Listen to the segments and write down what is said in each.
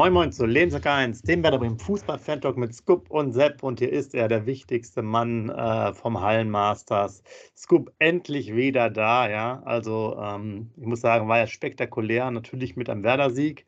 Moin Moin zu Lebenswerk 1, dem Werder Bremen Fußball-Fan-Talk mit Scoop und Sepp. Und hier ist er, der wichtigste Mann äh, vom Hallenmasters. Scoop endlich wieder da, ja. Also, ähm, ich muss sagen, war ja spektakulär, natürlich mit einem Werder-Sieg,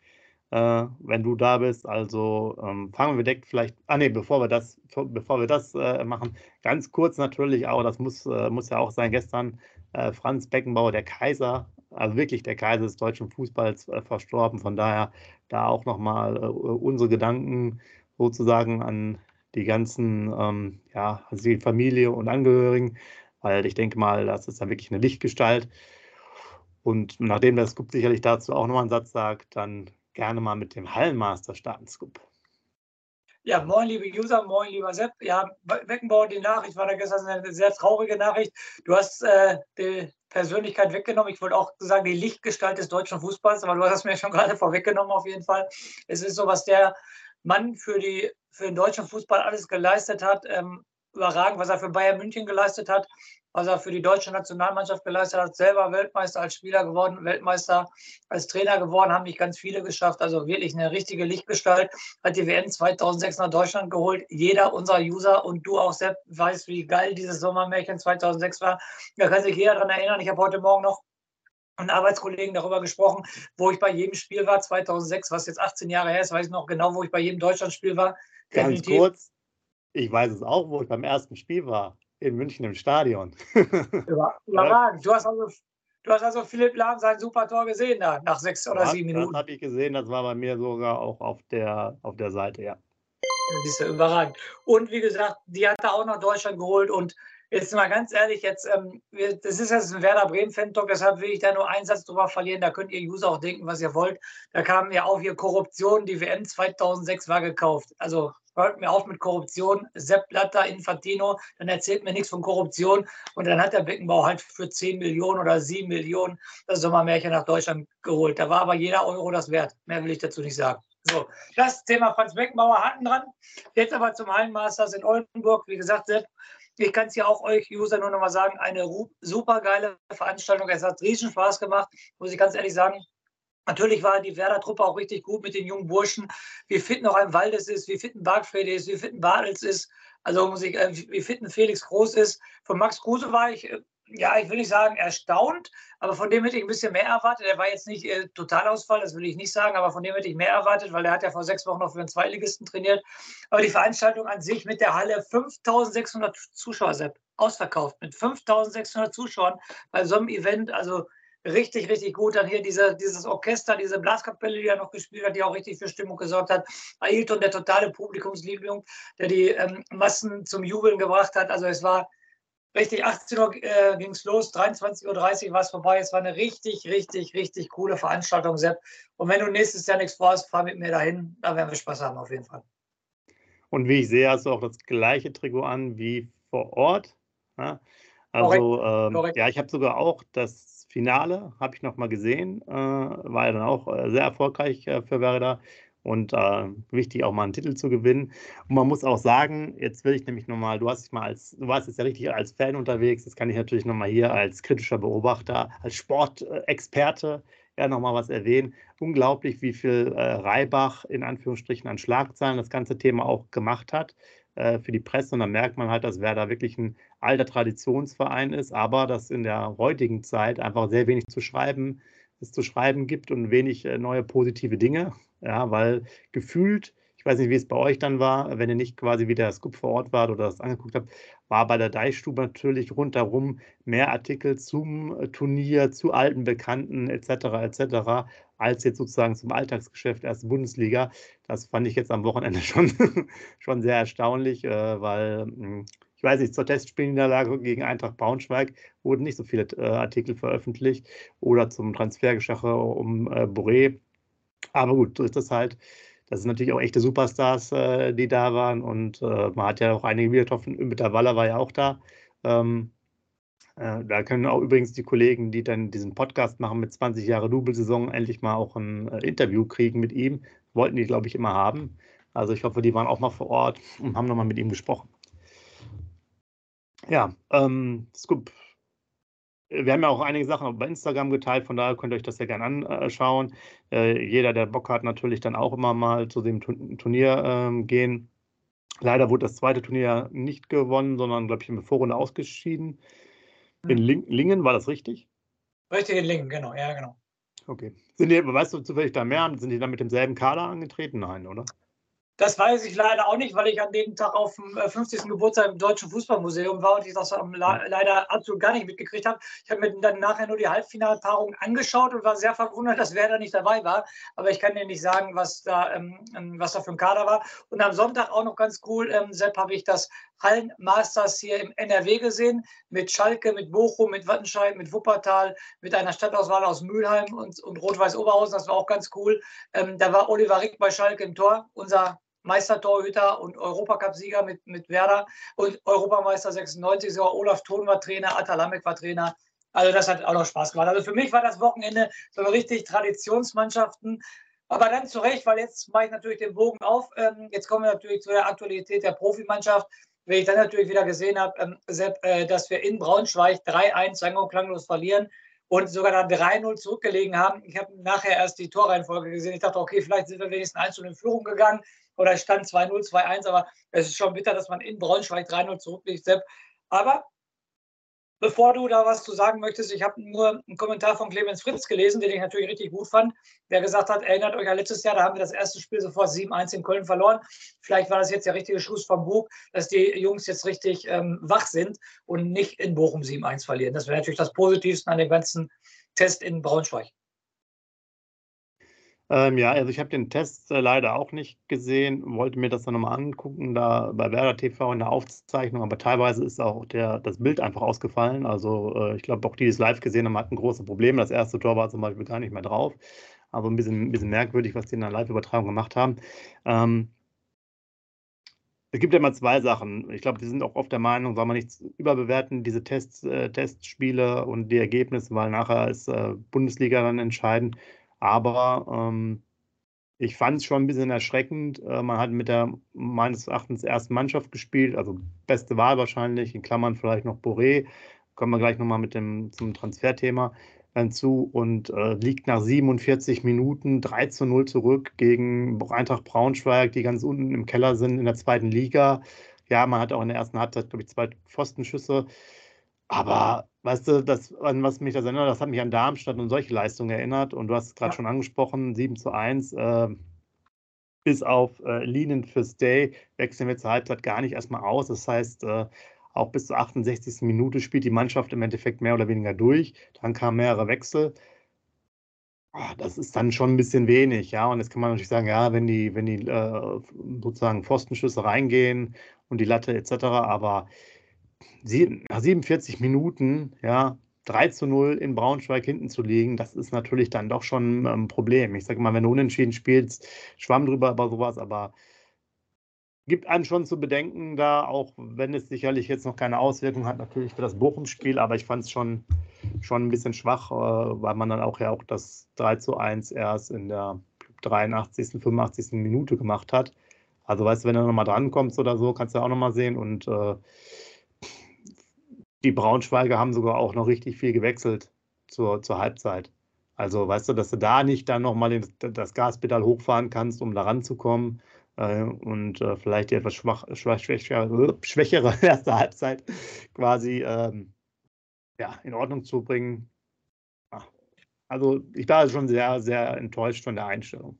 äh, wenn du da bist. Also, ähm, fangen wir direkt vielleicht, ah ne, bevor wir das, bevor wir das äh, machen, ganz kurz natürlich auch, das muss, äh, muss ja auch sein, gestern äh, Franz Beckenbauer, der Kaiser, also wirklich der Kaiser des deutschen Fußballs äh, verstorben. Von daher da auch nochmal äh, unsere Gedanken sozusagen an die ganzen, ähm, ja, also die Familie und Angehörigen, weil ich denke mal, das ist ja wirklich eine Lichtgestalt. Und nachdem der Scoop sicherlich dazu auch nochmal einen Satz sagt, dann gerne mal mit dem Hallenmaster starten, Scoop. Ja, moin, liebe User, moin, lieber Sepp. Ja, Beckenbauer, die Nachricht war da gestern eine sehr traurige Nachricht. Du hast äh, die Persönlichkeit weggenommen. Ich wollte auch sagen, die Lichtgestalt des deutschen Fußballs, aber du hast es mir schon gerade vorweggenommen, auf jeden Fall. Es ist so, was der Mann für, die, für den deutschen Fußball alles geleistet hat. Ähm, überragend, was er für Bayern München geleistet hat was er für die deutsche Nationalmannschaft geleistet hat, selber Weltmeister als Spieler geworden, Weltmeister als Trainer geworden, haben nicht ganz viele geschafft. Also wirklich eine richtige Lichtgestalt. Hat die WM 2006 nach Deutschland geholt. Jeder unserer User und du auch selbst weißt, wie geil dieses Sommermärchen 2006 war. Da kann sich jeder daran erinnern. Ich habe heute Morgen noch mit Arbeitskollegen darüber gesprochen, wo ich bei jedem Spiel war, 2006, was jetzt 18 Jahre her ist, weiß ich noch genau, wo ich bei jedem Deutschlandspiel war. Ganz Definitiv. kurz, ich weiß es auch, wo ich beim ersten Spiel war in München im Stadion. Überragend. Du hast also, du hast also Philipp Lahm sein super Tor gesehen da, nach sechs oder sieben Minuten. Das habe ich gesehen, das war bei mir sogar auch auf der, auf der Seite, ja. Das ist ja überragend. Und wie gesagt, die hat da auch noch Deutschland geholt und Jetzt mal ganz ehrlich, jetzt, ähm, das ist jetzt ein Werder Bremen-Fan-Talk, deshalb will ich da nur einen Satz drüber verlieren. Da könnt ihr User auch denken, was ihr wollt. Da kam ja auch hier Korruption, die WM 2006 war gekauft. Also hört mir auf mit Korruption. Sepp Blatter, Infantino, dann erzählt mir nichts von Korruption. Und dann hat der Beckenbau halt für 10 Millionen oder 7 Millionen das Sommermärchen nach Deutschland geholt. Da war aber jeder Euro das wert. Mehr will ich dazu nicht sagen. So, das Thema Franz Beckenbauer hatten dran. Jetzt aber zum Hallenmasters in Oldenburg. Wie gesagt, Sepp, ich kann es ja auch euch User nur noch mal sagen, eine super geile Veranstaltung. Es hat riesen Spaß gemacht, muss ich ganz ehrlich sagen. Natürlich war die Werder-Truppe auch richtig gut mit den jungen Burschen. Wie fit noch ein Waldes ist, wie fit ein Bargfrede ist, wie fit ein Bartels ist. Also muss ich, äh, wie fit ein Felix Groß ist. Von Max Kruse war ich äh, ja, ich will nicht sagen erstaunt, aber von dem hätte ich ein bisschen mehr erwartet. Er war jetzt nicht äh, Totalausfall, das will ich nicht sagen, aber von dem hätte ich mehr erwartet, weil er hat ja vor sechs Wochen noch für den Zweitligisten trainiert. Aber die Veranstaltung an sich mit der Halle 5600 Zuschauer, Sepp, ausverkauft, mit 5600 Zuschauern bei so einem Event, also richtig, richtig gut. Dann hier diese, dieses Orchester, diese Blaskapelle, die er noch gespielt hat, die auch richtig für Stimmung gesorgt hat. Ailton, der totale Publikumsliebling, der die ähm, Massen zum Jubeln gebracht hat. Also es war Richtig, 18 Uhr äh, ging es los, 23.30 Uhr war es vorbei. Es war eine richtig, richtig, richtig coole Veranstaltung, Sepp. Und wenn du nächstes Jahr nichts vorhast, fahr mit mir dahin. Da werden wir Spaß haben, auf jeden Fall. Und wie ich sehe, hast du auch das gleiche Trikot an wie vor Ort. Ja? Also, ähm, ja, ich habe sogar auch das Finale, habe ich noch mal gesehen. Äh, war ja dann auch äh, sehr erfolgreich äh, für Werder und äh, wichtig auch mal einen Titel zu gewinnen. Und man muss auch sagen, jetzt will ich nämlich nochmal, du hast dich mal als, du warst jetzt ja richtig als Fan unterwegs, das kann ich natürlich nochmal hier als kritischer Beobachter, als Sportexperte ja nochmal was erwähnen. Unglaublich, wie viel äh, Reibach in Anführungsstrichen an Schlagzeilen das ganze Thema auch gemacht hat äh, für die Presse. Und dann merkt man halt, dass Werder wirklich ein alter Traditionsverein ist, aber dass in der heutigen Zeit einfach sehr wenig zu schreiben es zu schreiben gibt und wenig äh, neue positive Dinge. Ja, weil gefühlt, ich weiß nicht, wie es bei euch dann war, wenn ihr nicht quasi wieder Scoop vor Ort wart oder das angeguckt habt, war bei der Deichstube natürlich rundherum mehr Artikel zum äh, Turnier, zu alten Bekannten etc. etc. als jetzt sozusagen zum Alltagsgeschäft erste Bundesliga. Das fand ich jetzt am Wochenende schon, schon sehr erstaunlich, äh, weil hm, ich weiß nicht, zur Testspielniederlage gegen Eintracht Braunschweig wurden nicht so viele äh, Artikel veröffentlicht oder zum Transfergeschache um Boré aber gut, so ist das halt. Das sind natürlich auch echte Superstars, äh, die da waren. Und äh, man hat ja auch einige wieder getroffen. Mit der Waller war ja auch da. Ähm, äh, da können auch übrigens die Kollegen, die dann diesen Podcast machen mit 20 Jahre Double-Saison, endlich mal auch ein äh, Interview kriegen mit ihm. Wollten die, glaube ich, immer haben. Also ich hoffe, die waren auch mal vor Ort und haben nochmal mit ihm gesprochen. Ja, ähm, Scoop, wir haben ja auch einige Sachen auf Instagram geteilt, von daher könnt ihr euch das ja gerne anschauen. Äh, jeder, der Bock hat, natürlich dann auch immer mal zu dem Turnier ähm, gehen. Leider wurde das zweite Turnier nicht gewonnen, sondern, glaube ich, in der Vorrunde ausgeschieden. In hm. Lingen, war das richtig? Richtig, in Lingen, genau, ja, genau. Okay. Sind die, weißt du zufällig da mehr? Sind die dann mit demselben Kader angetreten? Nein, oder? Das weiß ich leider auch nicht, weil ich an dem Tag auf dem 50. Äh, Geburtstag im Deutschen Fußballmuseum war und ich das leider absolut gar nicht mitgekriegt habe. Ich habe mir dann nachher nur die Halbfinalpaarung angeschaut und war sehr verwundert, dass wer da nicht dabei war. Aber ich kann dir nicht sagen, was da, ähm, ähm, was da für ein Kader war. Und am Sonntag auch noch ganz cool, ähm, Sepp, habe ich das Hallenmasters hier im NRW gesehen, mit Schalke, mit Bochum, mit Wattenscheid, mit Wuppertal, mit einer Stadtauswahl aus Mülheim und, und Rot-Weiß-Oberhausen. Das war auch ganz cool. Ähm, da war Oliver Rick bei Schalke im Tor, unser Meistertorhüter und Europacup-Sieger mit, mit Werder und Europameister 96, sogar Olaf Thon war Trainer, Atalamek war Trainer. Also das hat auch noch Spaß gemacht. Also für mich war das Wochenende so richtig Traditionsmannschaften. Aber dann zu Recht, weil jetzt mache ich natürlich den Bogen auf. Ähm, jetzt kommen wir natürlich zu der Aktualität der Profimannschaft. Wenn ich dann natürlich wieder gesehen habe, ähm, äh, dass wir in Braunschweig 3-1 sang- und klanglos verlieren und sogar dann 3-0 zurückgelegen haben. Ich habe nachher erst die Torreihenfolge gesehen. Ich dachte, okay, vielleicht sind wir wenigstens 1 in Führung gegangen oder stand 2-0, 2-1, aber es ist schon bitter, dass man in Braunschweig 3-0 zurückliegt, Sepp. Aber bevor du da was zu sagen möchtest, ich habe nur einen Kommentar von Clemens Fritz gelesen, den ich natürlich richtig gut fand, der gesagt hat, erinnert euch an letztes Jahr, da haben wir das erste Spiel sofort 7-1 in Köln verloren. Vielleicht war das jetzt der richtige Schuss vom Bug, dass die Jungs jetzt richtig ähm, wach sind und nicht in Bochum 7-1 verlieren. Das wäre natürlich das Positivste an dem ganzen Test in Braunschweig. Ähm, ja, also ich habe den Test äh, leider auch nicht gesehen, wollte mir das dann nochmal angucken, da bei Werder TV in der Aufzeichnung, aber teilweise ist auch der, das Bild einfach ausgefallen. Also äh, ich glaube, auch die, die es live gesehen haben, hatten große Probleme. Das erste Tor war zum Beispiel gar nicht mehr drauf. Aber ein bisschen, ein bisschen merkwürdig, was die in der Live-Übertragung gemacht haben. Ähm, es gibt ja immer zwei Sachen. Ich glaube, wir sind auch oft der Meinung, soll man nichts überbewerten, diese Tests, äh, Testspiele und die Ergebnisse, weil nachher ist äh, Bundesliga dann entscheidend. Aber ähm, ich fand es schon ein bisschen erschreckend. Äh, man hat mit der meines Erachtens ersten Mannschaft gespielt, also beste Wahl wahrscheinlich, in Klammern vielleicht noch Boré. Kommen wir gleich nochmal mit dem zum Transferthema hinzu und äh, liegt nach 47 Minuten 3 zu 0 zurück gegen Eintracht Braunschweig, die ganz unten im Keller sind in der zweiten Liga. Ja, man hat auch in der ersten Halbzeit, glaube ich, zwei Pfostenschüsse. Aber weißt du, das, an was mich das erinnert, das hat mich an Darmstadt und solche Leistungen erinnert. Und du hast es gerade ja. schon angesprochen, 7 zu 1. Äh, bis auf äh, Leanen fürs Day wechseln wir zur Halbzeit gar nicht erstmal aus. Das heißt, äh, auch bis zur 68. Minute spielt die Mannschaft im Endeffekt mehr oder weniger durch. Dann kamen mehrere Wechsel. Oh, das ist dann schon ein bisschen wenig, ja. Und jetzt kann man natürlich sagen, ja, wenn die, wenn die äh, sozusagen Pfostenschüsse reingehen und die Latte etc., aber nach 47 Minuten, ja, 3 zu 0 in Braunschweig hinten zu liegen, das ist natürlich dann doch schon ein Problem. Ich sage mal, wenn du unentschieden spielst, schwamm drüber über sowas, aber gibt einem schon zu bedenken da, auch wenn es sicherlich jetzt noch keine Auswirkung hat, natürlich für das Bochum-Spiel, aber ich fand es schon, schon ein bisschen schwach, äh, weil man dann auch ja auch das 3 zu 1 erst in der 83., 85. Minute gemacht hat. Also weißt du, wenn du nochmal drankommst oder so, kannst du ja auch nochmal sehen und äh, die Braunschweiger haben sogar auch noch richtig viel gewechselt zur, zur Halbzeit. Also weißt du, dass du da nicht dann nochmal das Gaspedal hochfahren kannst, um da ranzukommen äh, und äh, vielleicht die etwas schwach, schwach, schwächere, schwächere erste Halbzeit quasi ähm, ja, in Ordnung zu bringen. Also ich war schon sehr, sehr enttäuscht von der Einstellung.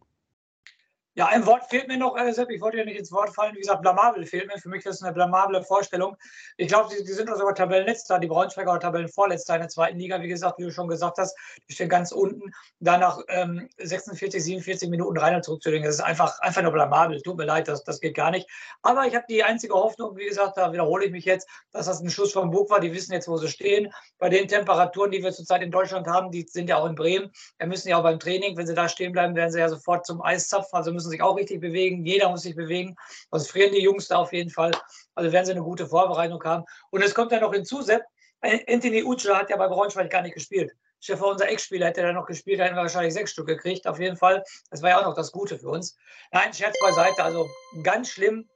Ja, ein Wort fehlt mir noch, Sepp. Ich wollte ja nicht ins Wort fallen. Wie gesagt, blamabel fehlt mir. Für mich ist das eine blamable Vorstellung. Ich glaube, die, die, sind auch sogar Tabellenletzter. Die Braunschweiger Tabellenvorletzter in der zweiten Liga. Wie gesagt, wie du schon gesagt hast, die stehen ganz unten. Danach ähm, 46, 47 Minuten rein zurückzulegen. Das ist einfach, einfach nur blamabel. Tut mir leid, das, das geht gar nicht. Aber ich habe die einzige Hoffnung, wie gesagt, da wiederhole ich mich jetzt, dass das ein Schuss vom Bug war. Die wissen jetzt, wo sie stehen. Bei den Temperaturen, die wir zurzeit in Deutschland haben, die sind ja auch in Bremen. Da müssen ja auch beim Training, wenn sie da stehen bleiben, werden sie ja sofort zum Eiszapfen. Also müssen müssen sich auch richtig bewegen. Jeder muss sich bewegen. Also frieren die Jungs da auf jeden Fall. Also werden sie eine gute Vorbereitung haben. Und es kommt ja noch hinzu, Sepp, Anthony Uccia hat ja bei Braunschweig gar nicht gespielt. Stefan, unser Ex-Spieler, hätte da noch gespielt, hätten wir wahrscheinlich sechs Stück gekriegt, auf jeden Fall. Das war ja auch noch das Gute für uns. Nein, Scherz beiseite, also ganz schlimm.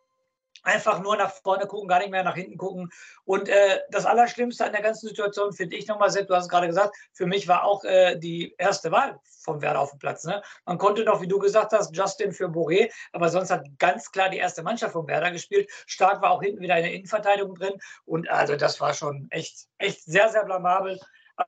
Einfach nur nach vorne gucken, gar nicht mehr nach hinten gucken. Und äh, das Allerschlimmste an der ganzen Situation finde ich nochmal, Sepp, du hast es gerade gesagt, für mich war auch äh, die erste Wahl vom Werder auf dem Platz. Ne? Man konnte noch, wie du gesagt hast, Justin für Boré, aber sonst hat ganz klar die erste Mannschaft vom Werder gespielt. Stark war auch hinten wieder eine Innenverteidigung drin. Und also das war schon echt, echt sehr, sehr blamabel.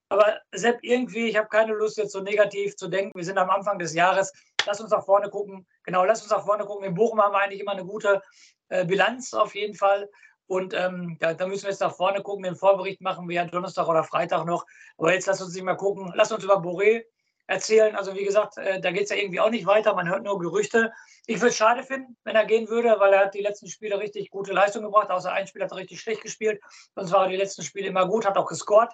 Aber Sepp, irgendwie, ich habe keine Lust, jetzt so negativ zu denken. Wir sind am Anfang des Jahres. Lass uns nach vorne gucken. Genau, lass uns nach vorne gucken. In Bochum haben wir eigentlich immer eine gute äh, Bilanz auf jeden Fall. Und ähm, da, da, müssen wir jetzt nach vorne gucken. Den Vorbericht machen wir ja Donnerstag oder Freitag noch. Aber jetzt lass uns nicht mal gucken. Lass uns über Boré erzählen. Also wie gesagt, äh, da geht es ja irgendwie auch nicht weiter. Man hört nur Gerüchte. Ich würde es schade finden, wenn er gehen würde, weil er hat die letzten Spiele richtig gute Leistung gebracht. Außer ein Spiel hat er richtig schlecht gespielt. Sonst war er die letzten Spiele immer gut, hat auch gescored.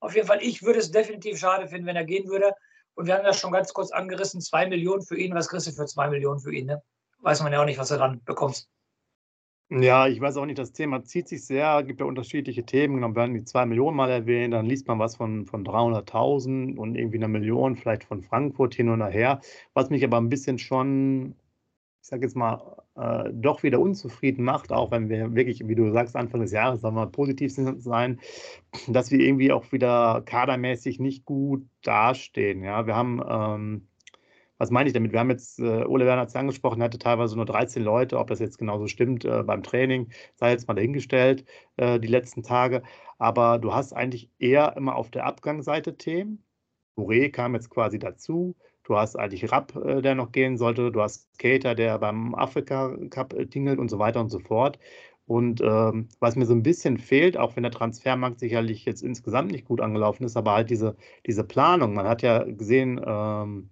Auf jeden Fall, ich würde es definitiv schade finden, wenn er gehen würde. Und wir haben das schon ganz kurz angerissen, zwei Millionen für ihn. Was kriegst du für zwei Millionen für ihn? Ne? Weiß man ja auch nicht, was du dann bekommst. Ja, ich weiß auch nicht, das Thema zieht sich sehr, gibt ja unterschiedliche Themen. Dann werden die zwei Millionen mal erwähnt, dann liest man was von, von 300.000 und irgendwie eine Million, vielleicht von Frankfurt hin und her. Was mich aber ein bisschen schon ich sage jetzt mal, äh, doch wieder unzufrieden macht, auch wenn wir wirklich, wie du sagst, Anfang des Jahres, sagen wir mal, positiv sein, dass wir irgendwie auch wieder kadermäßig nicht gut dastehen. Ja, wir haben, ähm, was meine ich damit? Wir haben jetzt, äh, Ole Werner hat es angesprochen, hatte teilweise nur 13 Leute, ob das jetzt genauso stimmt äh, beim Training, sei jetzt mal dahingestellt, äh, die letzten Tage. Aber du hast eigentlich eher immer auf der Abgangsseite Themen. Touré kam jetzt quasi dazu. Du hast eigentlich Rapp, äh, der noch gehen sollte. Du hast Cater, der beim Afrika Cup äh, tingelt und so weiter und so fort. Und ähm, was mir so ein bisschen fehlt, auch wenn der Transfermarkt sicherlich jetzt insgesamt nicht gut angelaufen ist, aber halt diese, diese Planung. Man hat ja gesehen, ähm,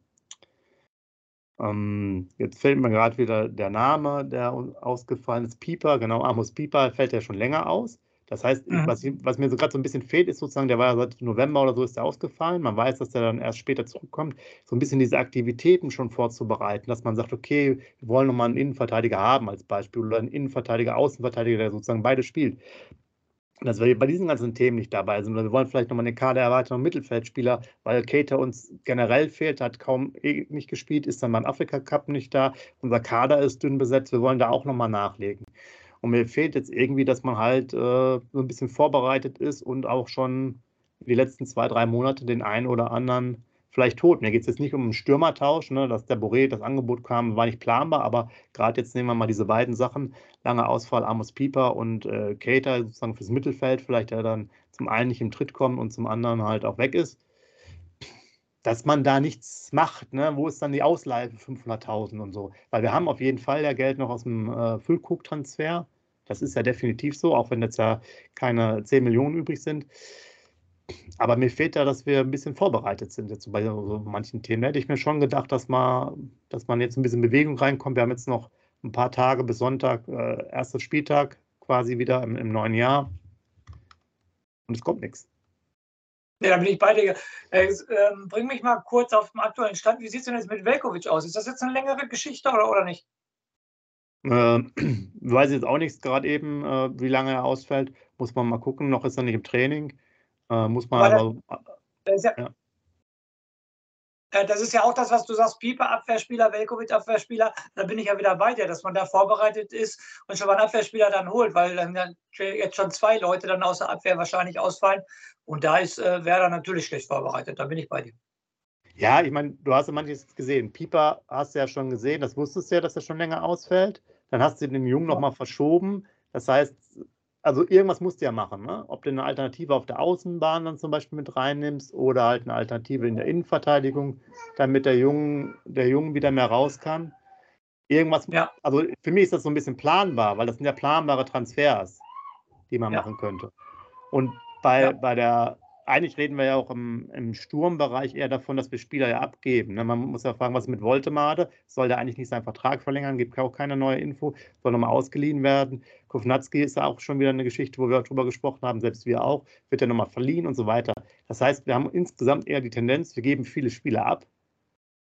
ähm, jetzt fällt mir gerade wieder der Name, der ausgefallen ist, Pieper, genau, Amos Pieper fällt ja schon länger aus. Das heißt, mhm. was, was, mir so gerade so ein bisschen fehlt, ist sozusagen, der war ja seit November oder so ist der ausgefallen. Man weiß, dass der dann erst später zurückkommt, so ein bisschen diese Aktivitäten schon vorzubereiten, dass man sagt, okay, wir wollen nochmal einen Innenverteidiger haben als Beispiel oder einen Innenverteidiger, Außenverteidiger, der sozusagen beide spielt. Dass wir bei diesen ganzen Themen nicht dabei sind. Oder wir wollen vielleicht nochmal eine Kader erweitern, Mittelfeldspieler, weil Cater uns generell fehlt, hat kaum eh nicht gespielt, ist dann beim Afrika Cup nicht da. Unser Kader ist dünn besetzt, wir wollen da auch nochmal nachlegen. Und mir fehlt jetzt irgendwie, dass man halt äh, so ein bisschen vorbereitet ist und auch schon die letzten zwei, drei Monate den einen oder anderen vielleicht tot. Mir geht es jetzt nicht um einen Stürmertausch, ne, dass der Boré, das Angebot kam, war nicht planbar, aber gerade jetzt nehmen wir mal diese beiden Sachen, lange Ausfall Amos Pieper und äh, Cater sozusagen fürs Mittelfeld, vielleicht der dann zum einen nicht im Tritt kommt und zum anderen halt auch weg ist dass man da nichts macht. Ne? Wo ist dann die Ausleihe für 500.000 und so? Weil wir haben auf jeden Fall ja Geld noch aus dem äh, Füllkrug-Transfer. Das ist ja definitiv so, auch wenn jetzt ja keine 10 Millionen übrig sind. Aber mir fehlt da, dass wir ein bisschen vorbereitet sind jetzt bei so manchen Themen. Da hätte ich mir schon gedacht, dass man, dass man jetzt ein bisschen Bewegung reinkommt. Wir haben jetzt noch ein paar Tage bis Sonntag, äh, erster Spieltag quasi wieder im, im neuen Jahr. Und es kommt nichts. Ja, da bin ich bei dir. Äh, äh, bring mich mal kurz auf den aktuellen Stand. Wie sieht es denn jetzt mit Velkovic aus? Ist das jetzt eine längere Geschichte oder, oder nicht? Äh, weiß ich jetzt auch nichts gerade eben, äh, wie lange er ausfällt. Muss man mal gucken. Noch ist er nicht im Training. Äh, muss man aber. aber das, ja, ja. Äh, das ist ja auch das, was du sagst, Pieper Abwehrspieler, Velkovic Abwehrspieler. Da bin ich ja wieder bei dir, dass man da vorbereitet ist und schon mal einen Abwehrspieler dann holt, weil dann jetzt schon zwei Leute dann aus der Abwehr wahrscheinlich ausfallen. Und da ist äh, Werder natürlich schlecht vorbereitet. Da bin ich bei dir. Ja, ich meine, du hast ja manches gesehen. Pieper hast du ja schon gesehen, das wusstest du ja, dass er schon länger ausfällt. Dann hast du den Jungen ja. nochmal verschoben. Das heißt, also irgendwas musst du ja machen, ne? Ob du eine Alternative auf der Außenbahn dann zum Beispiel mit reinnimmst oder halt eine Alternative in der Innenverteidigung, damit der Jungen, der Jungen wieder mehr raus kann. Irgendwas, ja. also für mich ist das so ein bisschen planbar, weil das sind ja planbare Transfers, die man ja. machen könnte. Und bei, ja. bei der eigentlich reden wir ja auch im, im, Sturmbereich eher davon, dass wir Spieler ja abgeben. Ne? Man muss ja fragen, was ist mit Woltemade? Soll der eigentlich nicht seinen Vertrag verlängern? Gibt auch keine neue Info. Soll nochmal ausgeliehen werden. Kovnatski ist ja auch schon wieder eine Geschichte, wo wir darüber gesprochen haben, selbst wir auch. Wird er nochmal verliehen und so weiter. Das heißt, wir haben insgesamt eher die Tendenz, wir geben viele Spieler ab,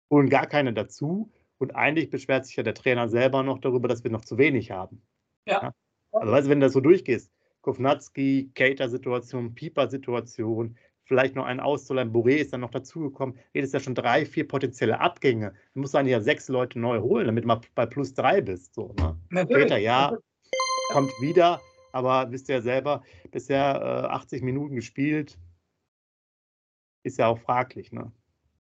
holen gar keine dazu. Und eigentlich beschwert sich ja der Trainer selber noch darüber, dass wir noch zu wenig haben. Ja. ja? Also, weißt du, wenn du das so durchgehst, Kovnatski, Cater-Situation, Pieper-Situation, vielleicht noch einen auszuleihen. Boré ist dann noch dazugekommen. Redest ja schon drei, vier potenzielle Abgänge. Du musst eigentlich ja sechs Leute neu holen, damit du mal bei plus drei bist. So, ne? Cater, ja. kommt wieder, aber wisst ihr ja selber, bisher äh, 80 Minuten gespielt, ist ja auch fraglich, ne?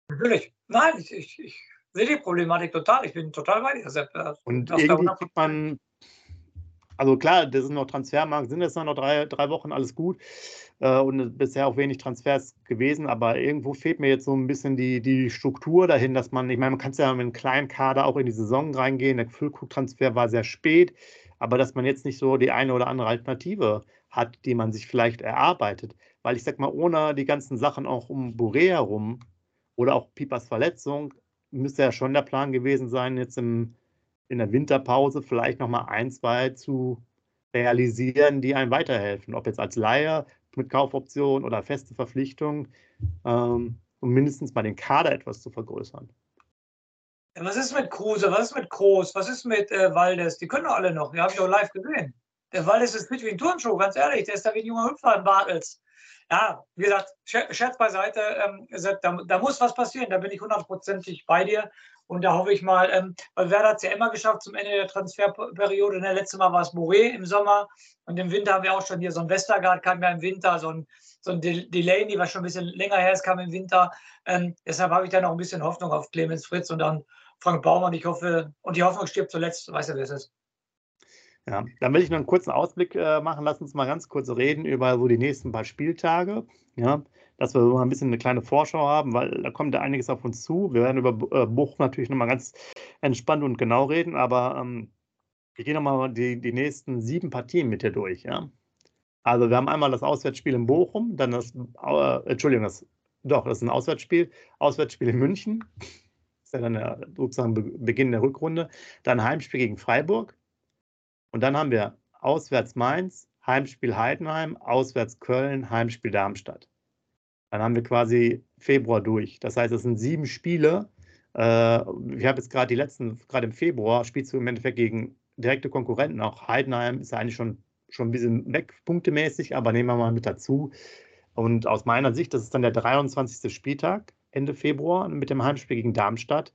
Natürlich. Nein, ich, ich, ich sehe die Problematik total. Ich bin total bei dir, Sepp. Und irgendwie kriegt man, also klar, das sind noch Transfermarkt, sind jetzt noch drei, drei Wochen, alles gut. Äh, und bisher auch wenig Transfers gewesen, aber irgendwo fehlt mir jetzt so ein bisschen die, die Struktur dahin, dass man, ich meine, man kann es ja mit einem kleinen Kader auch in die Saison reingehen. Der Füllkrug-Transfer war sehr spät, aber dass man jetzt nicht so die eine oder andere Alternative hat, die man sich vielleicht erarbeitet. Weil ich sag mal, ohne die ganzen Sachen auch um Boré herum oder auch Pipas Verletzung, müsste ja schon der Plan gewesen sein, jetzt im, in der Winterpause vielleicht nochmal ein, zwei zu realisieren, die einem weiterhelfen. Ob jetzt als Laie mit Kaufoption oder feste Verpflichtung, ähm, um mindestens mal den Kader etwas zu vergrößern. Was ist mit Kruse? Was ist mit Groß? Was ist mit äh, Waldes? Die können doch alle noch. Die habe ich auch live gesehen. Der Waldes ist fit wie ein Turnschuh, ganz ehrlich. Der ist da wie ein junger Hüpfer in Bartels. Ja, wie gesagt, Scherz beiseite, ähm, da, da, muss was passieren, da bin ich hundertprozentig bei dir. Und da hoffe ich mal, ähm, weil Werder hat es ja immer geschafft zum Ende der Transferperiode. Ne? Letztes Mal war es Moré im Sommer und im Winter haben wir auch schon hier so ein Westergaard, kam ja im Winter, so ein, so ein Delaney, was schon ein bisschen länger her ist, kam im Winter. Ähm, deshalb habe ich da noch ein bisschen Hoffnung auf Clemens Fritz und dann Frank Baumann. Ich hoffe, und die Hoffnung stirbt zuletzt, weiß ja, wer es ist. Ja, dann will ich noch einen kurzen Ausblick äh, machen. Lass uns mal ganz kurz reden über so die nächsten paar Spieltage. Ja, dass wir so ein bisschen eine kleine Vorschau haben, weil da kommt ja einiges auf uns zu. Wir werden über äh, Buch natürlich nochmal ganz entspannt und genau reden, aber ähm, ich gehe nochmal die, die nächsten sieben Partien mit dir durch. Ja? Also wir haben einmal das Auswärtsspiel in Bochum, dann das, äh, Entschuldigung, das, doch, das ist ein Auswärtsspiel, Auswärtsspiel in München, das ist ja dann der, sozusagen Be Beginn der Rückrunde, dann Heimspiel gegen Freiburg, und dann haben wir auswärts Mainz, Heimspiel Heidenheim, auswärts Köln, Heimspiel Darmstadt. Dann haben wir quasi Februar durch. Das heißt, es sind sieben Spiele. Äh, ich habe jetzt gerade die letzten, gerade im Februar, spielst du im Endeffekt gegen direkte Konkurrenten. Auch Heidenheim ist ja eigentlich schon, schon ein bisschen weg, punktemäßig, aber nehmen wir mal mit dazu. Und aus meiner Sicht, das ist dann der 23. Spieltag, Ende Februar, mit dem Heimspiel gegen Darmstadt.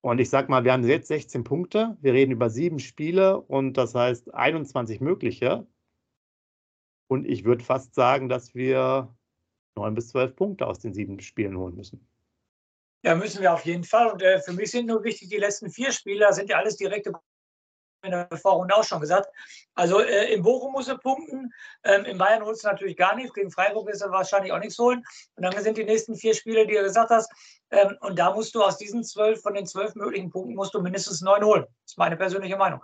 Und ich sag mal, wir haben jetzt 16 Punkte. Wir reden über sieben Spiele und das heißt 21 mögliche. Und ich würde fast sagen, dass wir neun bis zwölf Punkte aus den sieben Spielen holen müssen. Ja, müssen wir auf jeden Fall. Und äh, für mich sind nur wichtig die letzten vier Spiele. Das sind ja alles direkte in der Vorrunde auch schon gesagt. Also äh, in Bochum muss er punkten, ähm, in Bayern holst du natürlich gar nichts, gegen Freiburg ist er wahrscheinlich auch nichts holen. Und dann sind die nächsten vier Spiele, die du gesagt hast. Ähm, und da musst du aus diesen zwölf, von den zwölf möglichen Punkten, musst du mindestens neun holen. Das ist meine persönliche Meinung.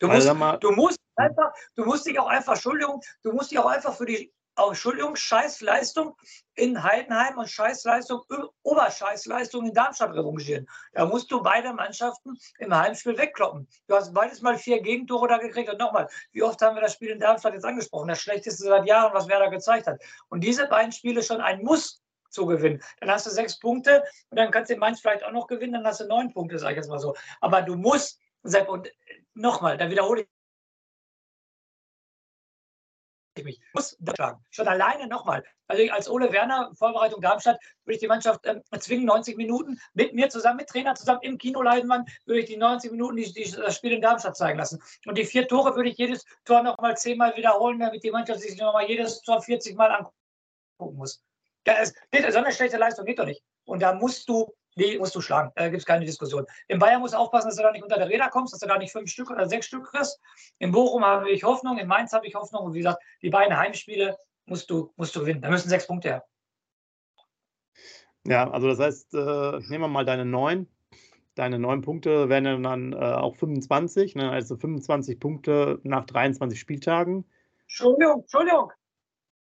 Du musst, also du musst einfach, du musst dich auch einfach, Entschuldigung, du musst dich auch einfach für die oh, Entschuldigung, Scheißleistung in Heidenheim und Scheißleistung, Oberscheißleistung in Darmstadt revanchieren. Da musst du beide Mannschaften im Heimspiel wegkloppen. Du hast beides mal vier Gegentore da gekriegt. Und nochmal, wie oft haben wir das Spiel in Darmstadt jetzt angesprochen? Das schlechteste seit Jahren, was Werder gezeigt hat. Und diese beiden Spiele schon ein Muss zu gewinnen. Dann hast du sechs Punkte und dann kannst du in Mainz vielleicht auch noch gewinnen, dann hast du neun Punkte, sage ich jetzt mal so. Aber du musst, Sepp, und nochmal, da wiederhole mich. Muss sagen. Schon alleine nochmal. Also als Ole Werner, Vorbereitung Darmstadt, würde ich die Mannschaft ähm, zwingen, 90 Minuten mit mir zusammen, mit Trainer zusammen im Kino Leidenmann, würde ich die 90 Minuten die, die, das Spiel in Darmstadt zeigen lassen. Und die vier Tore würde ich jedes Tor nochmal zehnmal wiederholen, damit die Mannschaft sich nochmal jedes Tor 40 Mal angucken muss. Ja, es, so eine schlechte Leistung geht doch nicht. Und da musst du die musst du schlagen. Da gibt es keine Diskussion. In Bayern musst du aufpassen, dass du da nicht unter der Räder kommst, dass du da nicht fünf Stück oder sechs Stück kriegst. In Bochum habe ich Hoffnung, in Mainz habe ich Hoffnung. Und wie gesagt, die beiden Heimspiele musst du, musst du gewinnen. Da müssen sechs Punkte her. Ja, also das heißt, äh, nehmen wir mal deine neun. Deine neun Punkte wären dann äh, auch 25, ne? also 25 Punkte nach 23 Spieltagen. Entschuldigung, Entschuldigung.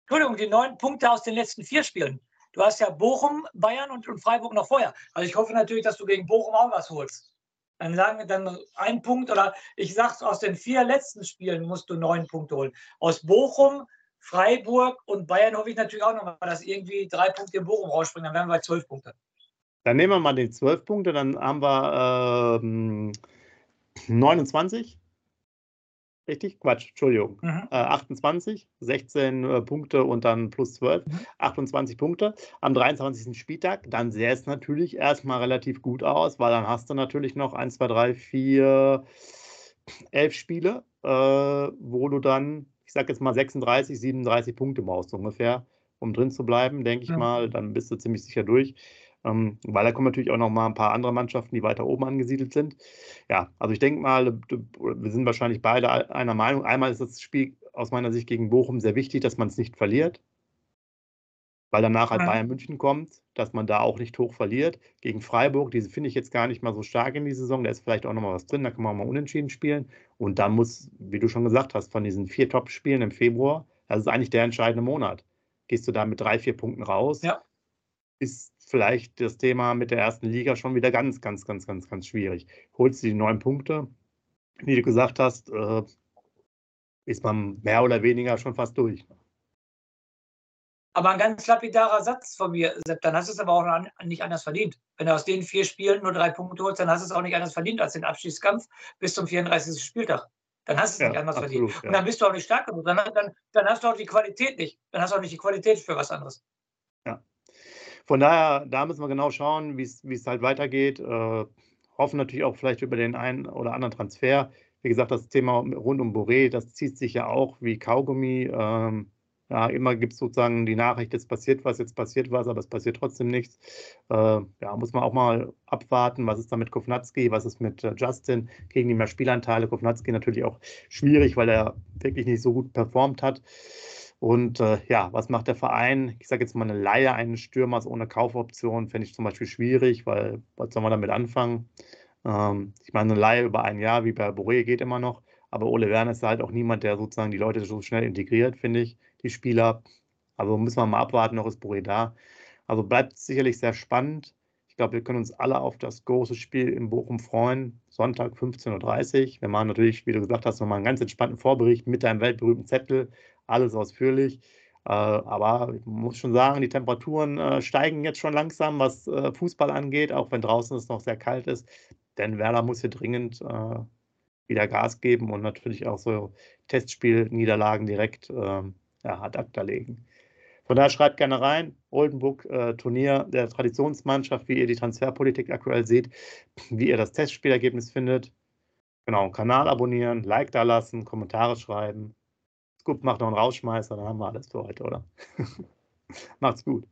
Entschuldigung, die neun Punkte aus den letzten vier Spielen. Du hast ja Bochum, Bayern und, und Freiburg noch vorher. Also ich hoffe natürlich, dass du gegen Bochum auch was holst. Dann sagen wir dann ein Punkt oder ich sag's aus den vier letzten Spielen musst du neun Punkte holen. Aus Bochum, Freiburg und Bayern hoffe ich natürlich auch nochmal, dass irgendwie drei Punkte in Bochum rausspringen. Dann wären wir bei zwölf Punkte. Dann nehmen wir mal die zwölf Punkte, dann haben wir ähm, 29 Richtig? Quatsch, Entschuldigung. Mhm. Äh, 28, 16 äh, Punkte und dann plus 12, mhm. 28 Punkte am 23. Spieltag. Dann sähe es natürlich erstmal relativ gut aus, weil dann hast du natürlich noch 1, 2, 3, 4, 11 Spiele. äh, wo du dann, ich sag jetzt mal 36, 37 Punkte brauchst ungefähr, um drin zu bleiben, denke ich ja. mal. Dann bist du ziemlich sicher durch. Ähm, weil da kommen natürlich auch noch mal ein paar andere Mannschaften, die weiter oben angesiedelt sind. Ja, also ich denke mal, wir sind wahrscheinlich beide einer Meinung. Einmal ist das Spiel aus meiner Sicht gegen Bochum sehr wichtig, dass man es nicht verliert weil danach halt Bayern München kommt, dass man da auch nicht hoch verliert. Gegen Freiburg, diese finde ich jetzt gar nicht mal so stark in die Saison, da ist vielleicht auch nochmal was drin, da kann man auch mal unentschieden spielen. Und dann muss, wie du schon gesagt hast, von diesen vier Top-Spielen im Februar, das ist eigentlich der entscheidende Monat. Gehst du da mit drei, vier Punkten raus, ja. ist vielleicht das Thema mit der ersten Liga schon wieder ganz, ganz, ganz, ganz, ganz schwierig. Holst du die neun Punkte, wie du gesagt hast, äh, ist man mehr oder weniger schon fast durch. Aber ein ganz lapidarer Satz von mir, Sepp, dann hast du es aber auch nicht anders verdient. Wenn du aus den vier Spielen nur drei Punkte holst, dann hast du es auch nicht anders verdient als den Abschiedskampf bis zum 34. Spieltag. Dann hast du es ja, nicht anders absolut, verdient. Und dann bist du auch nicht stark genug. Dann, dann, dann hast du auch die Qualität nicht. Dann hast du auch nicht die Qualität für was anderes. Von daher, da müssen wir genau schauen, wie es halt weitergeht. Äh, hoffen natürlich auch vielleicht über den einen oder anderen Transfer. Wie gesagt, das Thema rund um Boré, das zieht sich ja auch wie Kaugummi. Ähm, ja, immer gibt es sozusagen die Nachricht, jetzt passiert was, jetzt passiert was, aber es passiert trotzdem nichts. Äh, ja, muss man auch mal abwarten, was ist da mit Kovnatski, was ist mit äh, Justin, kriegen die mehr Spielanteile. Kovnatski natürlich auch schwierig, weil er wirklich nicht so gut performt hat. Und äh, ja, was macht der Verein? Ich sage jetzt mal eine Laie eines Stürmers ohne Kaufoption, fände ich zum Beispiel schwierig, weil was soll man damit anfangen? Ähm, ich meine, eine Laie über ein Jahr wie bei Boré geht immer noch. Aber Ole Werner ist halt auch niemand, der sozusagen die Leute so schnell integriert, finde ich, die Spieler. Also müssen wir mal abwarten, noch ist Boré da. Also bleibt sicherlich sehr spannend. Ich glaube, wir können uns alle auf das große Spiel in Bochum freuen. Sonntag 15.30 Uhr. Wir machen natürlich, wie du gesagt hast, nochmal einen ganz entspannten Vorbericht mit deinem weltberühmten Zettel. Alles ausführlich. Äh, aber ich muss schon sagen, die Temperaturen äh, steigen jetzt schon langsam, was äh, Fußball angeht, auch wenn draußen es noch sehr kalt ist. Denn Werder muss hier dringend wieder Gas geben und natürlich auch so Testspielniederlagen direkt ähm, ja, ad acta legen. Von daher schreibt gerne rein, Oldenburg äh, Turnier der Traditionsmannschaft, wie ihr die Transferpolitik aktuell seht, wie ihr das Testspielergebnis findet. Genau, Kanal abonnieren, Like da lassen, Kommentare schreiben. Scoop macht noch einen Rausschmeißer, dann haben wir alles für heute, oder? Macht's gut.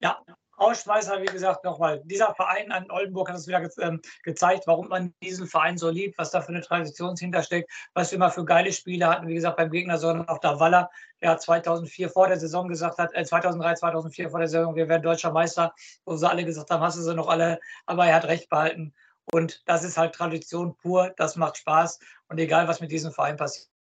Ja, Ausschmeißer, wie gesagt, nochmal, dieser Verein an Oldenburg hat es wieder ge ähm, gezeigt, warum man diesen Verein so liebt, was da für eine Tradition hintersteckt, was wir immer für geile Spiele hatten, wie gesagt, beim Gegner, sondern auch der Waller, der 2004 vor der Saison gesagt hat, äh, 2003, 2004 vor der Saison, wir werden deutscher Meister, wo sie alle gesagt haben, hast du sie noch alle, aber er hat recht behalten. Und das ist halt Tradition pur, das macht Spaß und egal, was mit diesem Verein passiert,